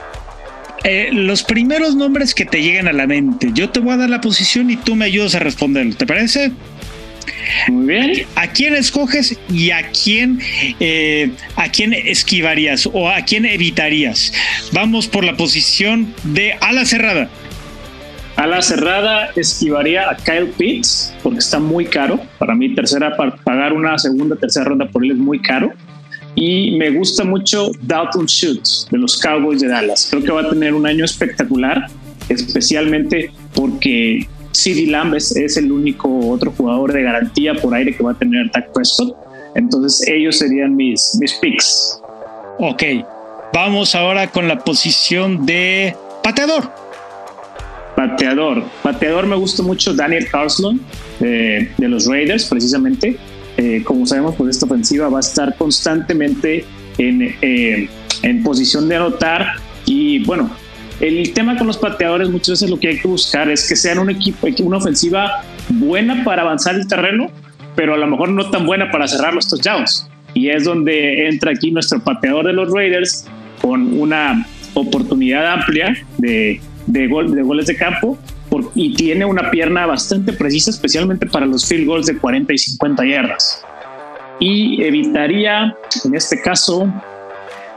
S2: eh, los primeros nombres que te lleguen a la mente. Yo te voy a dar la posición y tú me ayudas a responderlo. ¿Te parece?
S3: Muy bien.
S2: ¿A quién escoges y a quién, eh, a quién esquivarías o a quién evitarías? Vamos por la posición de ala cerrada.
S3: Ala cerrada esquivaría a Kyle Pitts porque está muy caro. Para mí, tercera, pagar una segunda, tercera ronda por él es muy caro. Y me gusta mucho Dalton Schultz de los Cowboys de Dallas. Creo que va a tener un año espectacular, especialmente porque CD Lamb es, el único otro jugador de garantía por aire que va a tener Dak Prescott. Entonces ellos serían mis, mis picks.
S2: Ok, vamos ahora con la posición de pateador.
S3: Pateador. Pateador me gusta mucho Daniel Carlson de, los Raiders, precisamente. Eh, como sabemos, pues esta ofensiva va a estar constantemente en, eh, en posición de anotar. Y bueno, el tema con los pateadores muchas veces lo que hay que buscar es que sean un equipo, una ofensiva buena para avanzar el terreno, pero a lo mejor no tan buena para cerrar los touchdowns. Y es donde entra aquí nuestro pateador de los Raiders con una oportunidad amplia de, de, gol, de goles de campo y tiene una pierna bastante precisa, especialmente para los field goals de 40 y 50 yardas. Y evitaría, en este caso,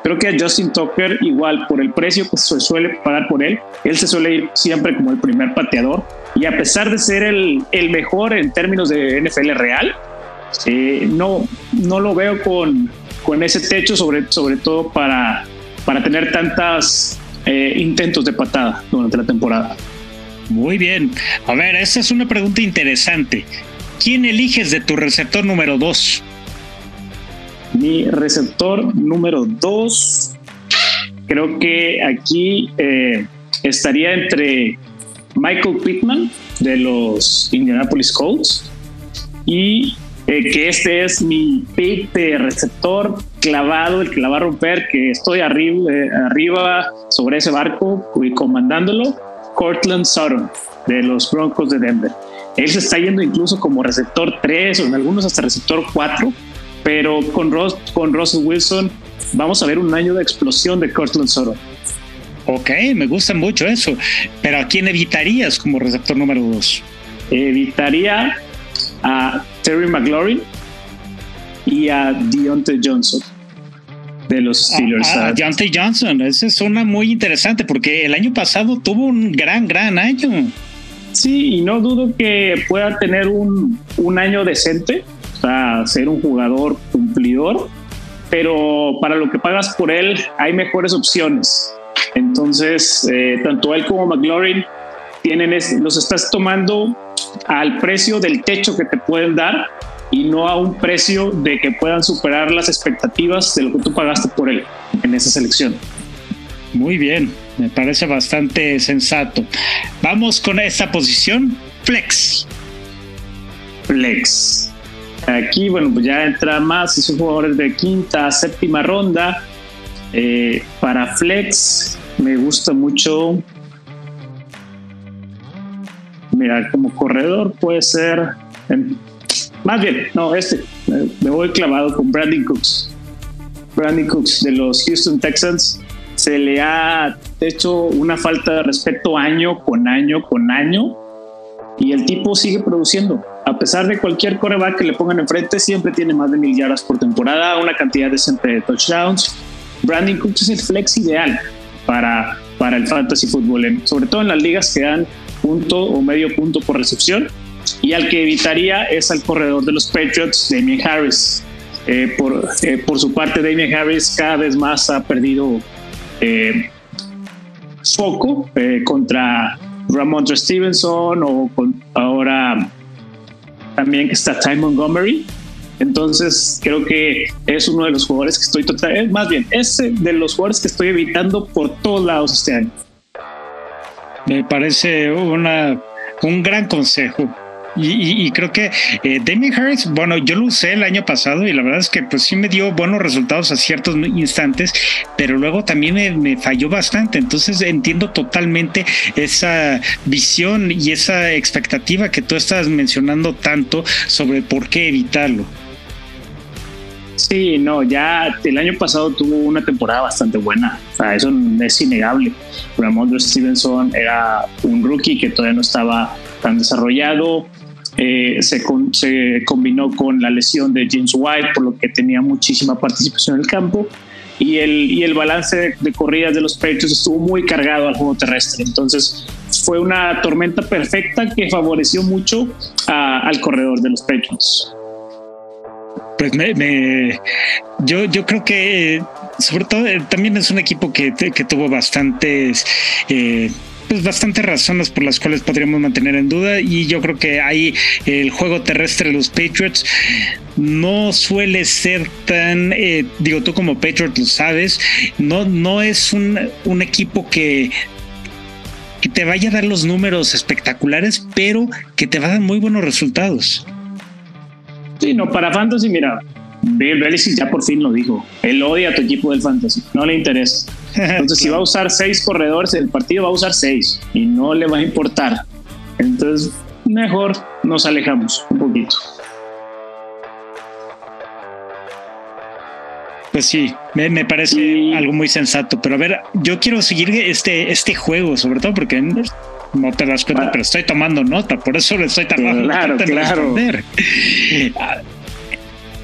S3: Creo que Justin Tucker, igual por el precio que se suele pagar por él, él se suele ir siempre como el primer pateador. Y a pesar de ser el, el mejor en términos de NFL real, eh, no, no lo veo con, con ese techo, sobre, sobre todo para, para tener tantos eh, intentos de patada durante la temporada.
S2: Muy bien. A ver, esta es una pregunta interesante. ¿Quién eliges de tu receptor número 2?
S3: Mi receptor número dos, creo que aquí eh, estaría entre Michael Pittman de los Indianapolis Colts y eh, que este es mi pick de receptor clavado, el que la va a romper, que estoy arriba, eh, arriba sobre ese barco y comandándolo, Cortland Sutton de los Broncos de Denver. Él se está yendo incluso como receptor 3 o en algunos hasta receptor 4 pero con, Ross, con Russell Wilson vamos a ver un año de explosión de Cortland Sutton.
S2: Ok, me gusta mucho eso. Pero ¿a quién evitarías como receptor número dos?
S3: Evitaría a Terry McLaurin y a Deontay Johnson de los Steelers.
S2: A, Deontay Johnson, esa es una muy interesante porque el año pasado tuvo un gran, gran año.
S3: Sí, y no dudo que pueda tener un, un año decente sea, ser un jugador cumplidor, pero para lo que pagas por él hay mejores opciones. Entonces, eh, tanto él como McLaurin tienen los estás tomando al precio del techo que te pueden dar y no a un precio de que puedan superar las expectativas de lo que tú pagaste por él en esa selección.
S2: Muy bien, me parece bastante sensato. Vamos con esta posición, flex.
S3: Flex. Aquí, bueno, pues ya entra más esos jugadores de quinta, séptima ronda. Eh, para flex me gusta mucho. Mira, como corredor puede ser. más bien, no, este. Me voy clavado con Brandon Cooks. Brandon Cooks de los Houston Texans se le ha hecho una falta de respeto año con año con año y el tipo sigue produciendo. A pesar de cualquier coreback que le pongan enfrente, siempre tiene más de mil yardas por temporada, una cantidad decente de touchdowns. Brandon Cooks es el flex ideal para, para el fantasy fútbol, sobre todo en las ligas que dan punto o medio punto por recepción. Y al que evitaría es al corredor de los Patriots, Damien Harris. Eh, por, eh, por su parte, Damien Harris cada vez más ha perdido eh, foco eh, contra Ramondre Stevenson o ahora también está Ty Montgomery. Entonces creo que es uno de los jugadores que estoy total, eh, más bien, es de los jugadores que estoy evitando por todos lados este año.
S2: Me parece una, un gran consejo. Y, creo que eh, Harris, bueno, yo lo usé el año pasado y la verdad es que pues sí me dio buenos resultados a ciertos instantes, pero luego también me, falló bastante. Entonces entiendo totalmente esa visión y esa expectativa que tú estás mencionando tanto sobre por qué evitarlo.
S3: Sí, no, ya el año pasado tuvo una temporada bastante buena. O sea, eso es innegable. Ramondre Stevenson era un rookie que todavía no estaba tan desarrollado. Eh, se, combinó con la lesión de James White, por lo que tenía muchísima participación en el campo. Y el, balance de, corridas de los Patriots estuvo muy cargado al juego terrestre. Entonces fue una tormenta perfecta que favoreció mucho al corredor de los Patriots.
S2: Pues me, yo, yo creo que sobre todo eh, también es un equipo que, que tuvo bastantes eh, pues bastantes razones por las cuales podríamos mantener en duda y yo creo que ahí el juego terrestre de los Patriots no suele ser tan, eh, digo tú como Patriot lo sabes, no, no es un, un equipo que que te vaya a dar los números espectaculares, pero que te va a dar muy buenos resultados.
S3: Sí, no, para Fantasy, mira, Bill Belichick ya por fin lo dijo. Él odia a tu equipo del Fantasy, no le interesa. Entonces, si va a usar seis corredores, el partido va a usar seis y no le va a importar. Entonces, mejor nos alejamos un poquito.
S2: Pues sí, me, parece algo muy sensato. Pero a ver, yo quiero seguir este, este juego, sobre todo porque no te das cuenta, ah. pero estoy tomando nota, por eso le estoy tomando
S3: claro, claro.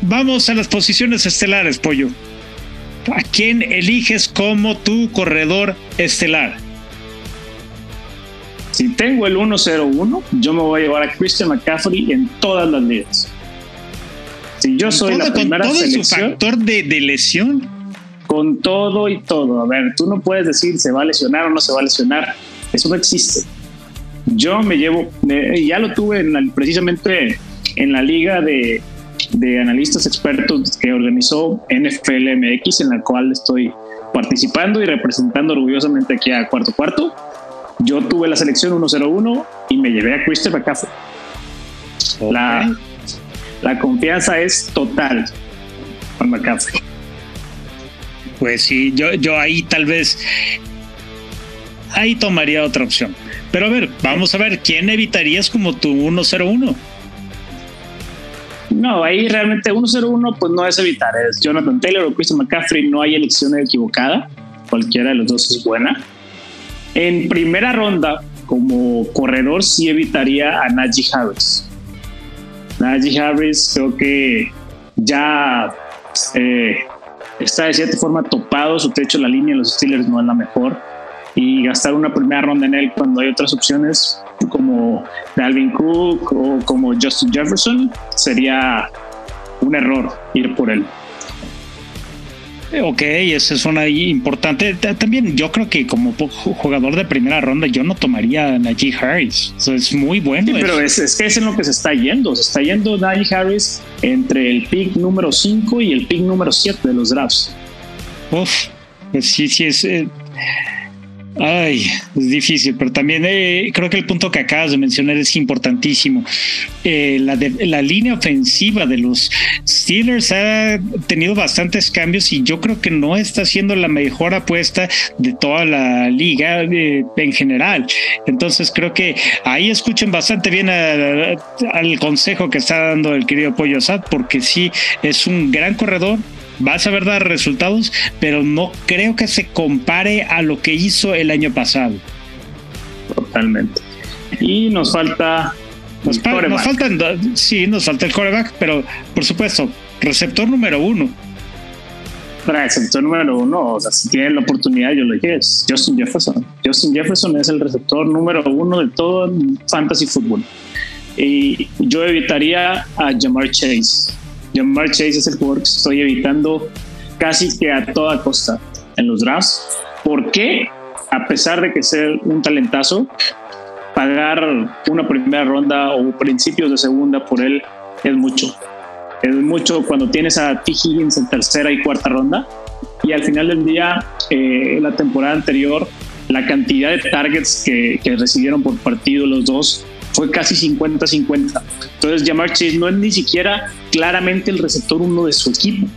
S2: Vamos a las posiciones estelares, Pollo. ¿A quién eliges como tu corredor estelar?
S3: Si tengo el 1-0-1, yo me voy a llevar a Christian McCaffrey en todas las ligas. Si yo soy la primera con todo su
S2: factor de, de, lesión.
S3: Con todo y todo. A ver, tú no puedes decir se va a lesionar o no se va a lesionar. Eso no existe. Yo me llevo, ya lo tuve precisamente en la liga de, de analistas expertos que organizó NFL MX, en la cual estoy participando y representando orgullosamente aquí a Cuarto Cuarto. Yo tuve la selección 101 y me llevé a Christopher McCaffrey. La, la confianza es total con McCaffrey.
S2: Pues sí, yo, yo ahí tal vez ahí tomaría otra opción. Pero a ver, vamos a ver, ¿quién evitarías como tu 101?
S3: No, ahí realmente 1-0-1 pues no es evitar, es Jonathan Taylor o Christian McCaffrey, no hay elección equivocada, cualquiera de los dos es buena. En primera ronda, como corredor, sí evitaría a Najee Harris. Najee Harris creo que ya eh, está de cierta forma topado su techo, la línea de los Steelers no es la mejor y gastar una primera ronda en él cuando hay otras opciones como Dalvin Cook o como Justin Jefferson sería un error ir por él.
S2: Ok, esa es una importante. También yo creo que como jugador de primera ronda yo no tomaría a Najee Harris. es muy bueno.
S3: Sí, pero es, es, que es en lo que se está yendo. Se está yendo Najee Harris entre el pick número 5 y el pick número 7 de los drafts.
S2: Uf, pues sí, sí es... Eh, Ay, es difícil, pero también eh, creo que el punto que acabas de mencionar es importantísimo. Eh, la, la línea ofensiva de los Steelers ha tenido bastantes cambios y yo creo que no está siendo la mejor apuesta de toda la liga eh, en general. Entonces creo que ahí escuchen bastante bien al consejo que está dando el querido Pollo Sad, porque sí es un gran corredor, va a saber dar resultados, pero no creo que se compare a lo que hizo el año pasado.
S3: Totalmente. Y nos falta.
S2: Nos, faltan, sí, nos falta el coreback, pero por supuesto, receptor número uno.
S3: Receptor número uno, o sea, si tienen la oportunidad, yo lo dije, es Justin Jefferson. Justin Jefferson es el receptor número uno de todo el fantasy fútbol. Y yo evitaría a Jamar Chase Jamar Chase es el jugador que estoy evitando casi que a toda costa en los drafts. ¿Por qué? A pesar de que ser un talentazo, pagar una primera ronda o principios de segunda por él es mucho. Es mucho cuando tienes a T. Higgins en tercera y cuarta ronda. Y al final del día, eh, la temporada anterior, la cantidad de targets que, que recibieron por partido los dos fue casi 50-50. Entonces, Jamar Chase no es ni siquiera claramente el receptor uno de su equipo,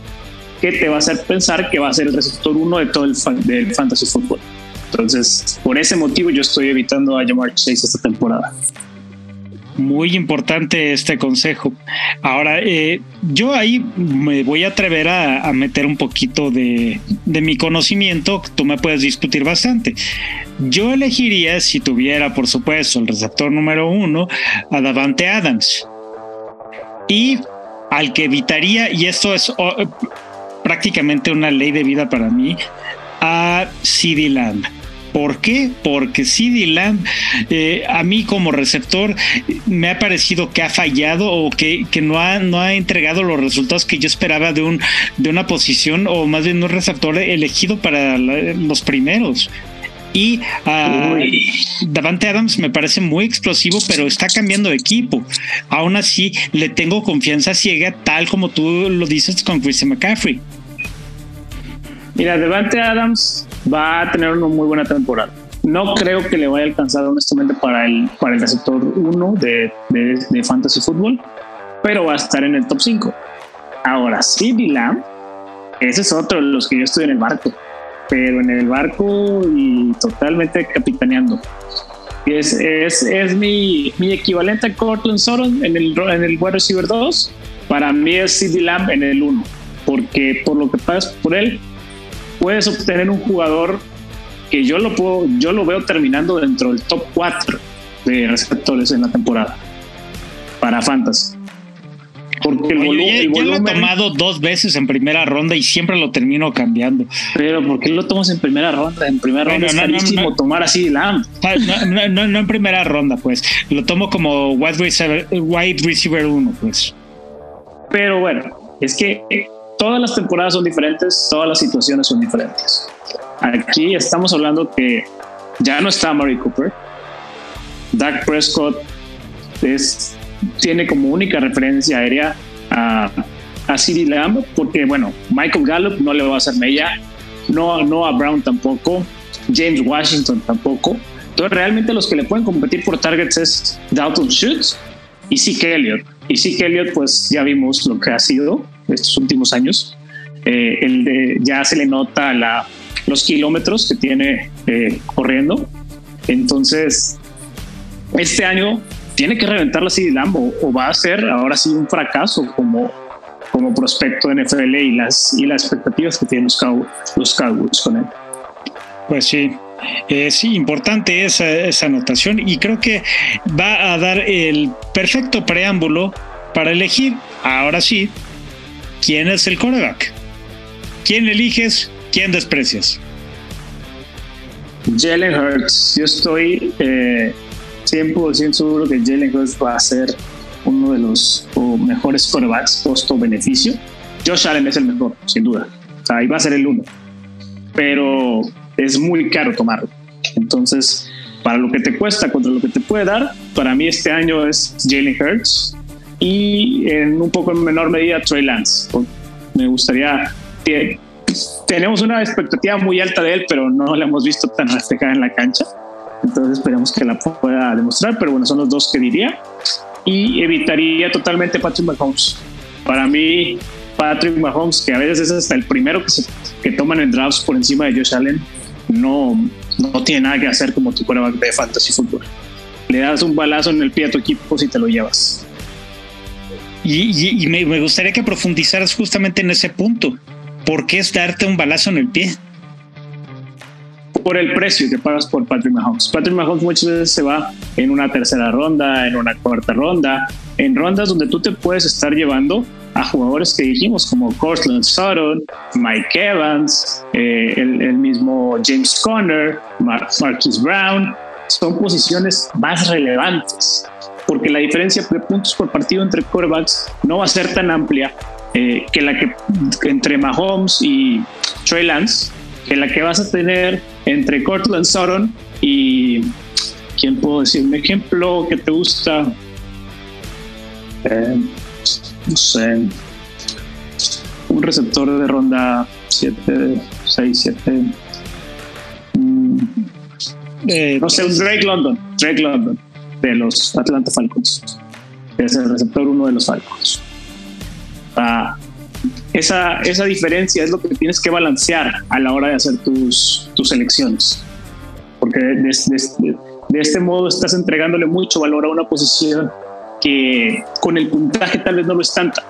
S3: que te va a hacer pensar que va a ser el receptor uno de todo el del fantasy football. Entonces, por ese motivo, yo estoy evitando a Jamar Chase esta temporada.
S2: Muy importante este consejo. Ahora, eh, yo ahí me voy a atrever a, meter un poquito de, de, mi conocimiento, tú me puedes discutir bastante. Yo elegiría, si tuviera, por supuesto, el receptor número uno, a Davante Adams. Y al que evitaría, y esto es prácticamente una ley de vida para mí, a CD Lamb. ¿Por qué? Porque CD Lamb, eh, a mí como receptor, me ha parecido que ha fallado o que, que, no, ha, no ha entregado los resultados que yo esperaba de, un, de una posición o más bien un receptor elegido para los primeros. Y uh, Davante Adams me parece muy explosivo, pero está cambiando de equipo. Aún así, le tengo confianza ciega, tal como tú lo dices con Christian McCaffrey.
S3: Mira, Davante Adams va a tener una muy buena temporada. No creo que le vaya a alcanzar honestamente para el, para el receptor 1 de, de, Fantasy Football, pero va a estar en el top 5. Ahora, sí, Lamb, ese es otro de los que yo estoy en el barco pero en el barco y totalmente capitaneando. Es, es, es mi, mi, equivalente a Cortland Sutton en el, en el wide receiver 2. Para mí es CD Lamb en el 1, porque por lo que pagas por él, puedes obtener un jugador que yo lo, puedo, yo lo veo terminando dentro del top 4 de receptores en la temporada para Fantasy.
S2: Porque el, ya, lo he tomado dos veces en primera ronda y siempre lo termino cambiando.
S3: Pero ¿por qué lo tomas en primera ronda? En primera ronda es carísimo tomar así de
S2: ah, No, no, no, en primera ronda, pues. Lo tomo como wide receiver, wide receiver uno, pues.
S3: Pero bueno, es que todas las temporadas son diferentes, todas las situaciones son diferentes. Aquí estamos hablando que ya no está Murray Cooper. Dak Prescott es tiene como única referencia aérea a, a CD Lamb, porque bueno, Michael Gallup no le va a hacer mella, no, no a Brown tampoco, James Washington tampoco. Entonces realmente los que le pueden competir por targets es Dalton Schultz y Zeke Elliott. Y Zeke Elliott pues ya vimos lo que ha sido estos últimos años. Eh, el de, ya se le nota la, los kilómetros que tiene eh, corriendo. Entonces, este año tiene que reventarla así Lambo o va a ser ahora sí un fracaso como, como prospecto de NFL y las, y las expectativas que tienen los, Cowboys, con él.
S2: Pues sí, es importante esa, esa anotación y creo que va a dar el perfecto preámbulo para elegir, ahora sí, quién es el coreback. ¿Quién eliges? ¿Quién desprecias?
S3: Jalen Hurts. Yo estoy eh, 100% seguro que Jalen Hurts va a ser uno de los mejores quarterbacks costo-beneficio. Josh Allen es el mejor, sin duda. sea, iba a ser el uno. Pero es muy caro tomarlo. Entonces, para lo que te cuesta contra lo que te puede dar, para mí este año es Jalen Hurts y en un poco en menor medida Trey Lance. Me gustaría tenemos una expectativa muy alta de él, pero no la hemos visto tan reflejada en la cancha. Entonces esperemos que la pueda demostrar, pero bueno, son los dos que diría. Y evitaría totalmente Patrick Mahomes. Para mí, Patrick Mahomes, que a veces es hasta el primero que, se, que toman en drafts por encima de Josh Allen, no, no tiene nada que hacer como tu quarterback de fantasy fútbol. Le das un balazo en el pie a tu equipo si te lo llevas.
S2: Y, me, gustaría que profundizaras justamente en ese punto ¿por qué es darte un balazo en el pie?
S3: Por el precio que pagas por Patrick Mahomes. Patrick Mahomes muchas veces se va en una tercera ronda, en una cuarta ronda, en rondas donde tú te puedes estar llevando a jugadores que dijimos como Cortland Sutton, Mike Evans, eh, el, mismo James Conner, Marquis Brown. Son posiciones más relevantes porque la diferencia de puntos por partido entre quarterbacks no va a ser tan amplia eh, que la que entre Mahomes y Trey Lance, que la que vas a tener entre Cortland Sutton y ¿quién puedo decir? Un ejemplo que te gusta, eh, no sé, un receptor de ronda 7, 6, 7. no sé, un Drake London, Drake London de los Atlanta Falcons. Es el receptor uno de los Falcons esa, esa diferencia es lo que tienes que balancear a la hora de hacer tus, tus elecciones. Porque de, de, este modo estás entregándole mucho valor a una posición que con el puntaje tal vez no lo es tanta.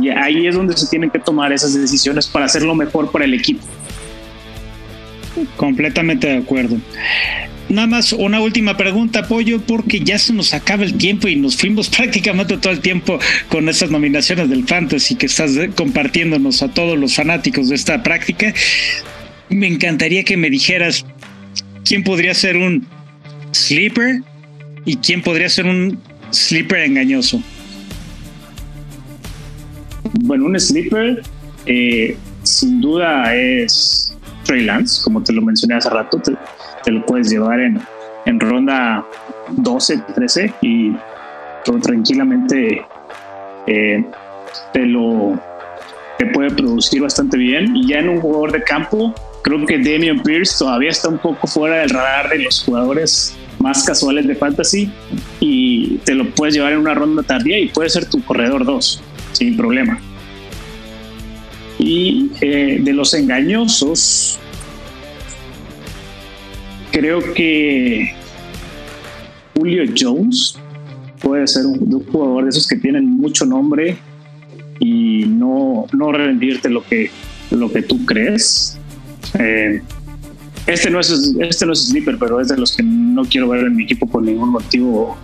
S3: Y ahí es donde se tienen que tomar esas decisiones para hacerlo mejor para el equipo.
S2: Completamente de acuerdo. Nada más una última pregunta, Pollo, porque ya se nos acaba el tiempo y nos fuimos prácticamente todo el tiempo con esas nominaciones del Fantasy que estás compartiéndonos a todos los fanáticos de esta práctica. Me encantaría que me dijeras quién podría ser un sleeper y quién podría ser un sleeper engañoso.
S3: Bueno, un sleeper eh, sin duda es Trey Lance, como te lo mencioné hace rato lo puedes llevar en, en ronda 12, 13 y tranquilamente eh, te lo te puede producir bastante bien. Y ya en un jugador de campo, creo que Damian Pierce todavía está un poco fuera del radar de los jugadores más casuales de fantasy y te lo puedes llevar en una ronda tardía y puede ser tu corredor 2 sin problema. Y eh, de los engañosos, creo que Julio Jones puede ser un, jugador de esos que tienen mucho nombre y no, no rendirte lo que, lo que tú crees. Eh, este, no es, este no es sleeper, pero es de los que no quiero ver en mi equipo por ningún motivo.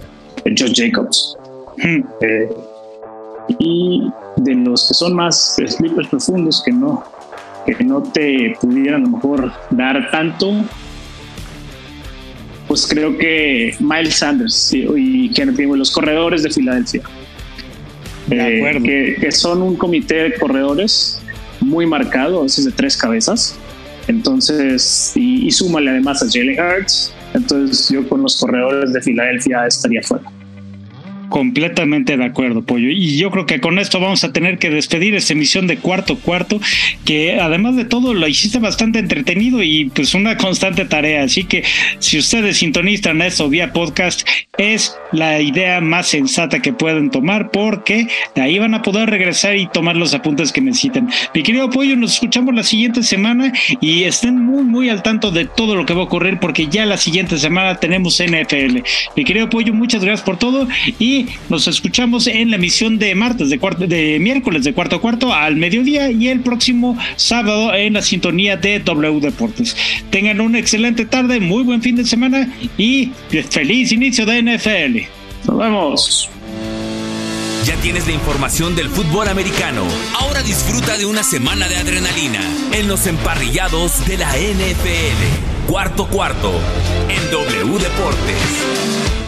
S3: Josh Jacobs. Hmm. Eh, y de los que son más sleepers profundos que no, que no te pudieran a lo mejor dar tanto, pues creo que Miles Sanders y Kenneth los corredores de Filadelfia. Eh, que, son un comité de corredores muy marcado, a veces de tres cabezas. Entonces, y, y súmale además a Jalen Hurts. Entonces, yo con los corredores de Filadelfia estaría fuera.
S2: Completamente de acuerdo, Pollo. Y yo creo que con esto vamos a tener que despedir esta emisión de cuarto cuarto, que además de todo lo hiciste bastante entretenido y pues una constante tarea. Así que si ustedes sintonizan esto vía podcast, es la idea más sensata que pueden tomar porque ahí van a poder regresar y tomar los apuntes que necesiten. Mi querido Pollo, nos escuchamos la siguiente semana y estén muy, muy al tanto de todo lo que va a ocurrir porque ya la siguiente semana tenemos NFL. Mi querido Pollo, muchas gracias por todo y nos escuchamos en la emisión de martes, de, cuarto, de miércoles de cuarto a cuarto al mediodía y el próximo sábado en la sintonía de W Deportes. Tengan una excelente tarde, muy buen fin de semana y feliz inicio de NFL.
S3: Nos vemos.
S4: Ya tienes la información del fútbol americano. Ahora disfruta de una semana de adrenalina en los emparrillados de la NFL. Cuarto cuarto en W Deportes.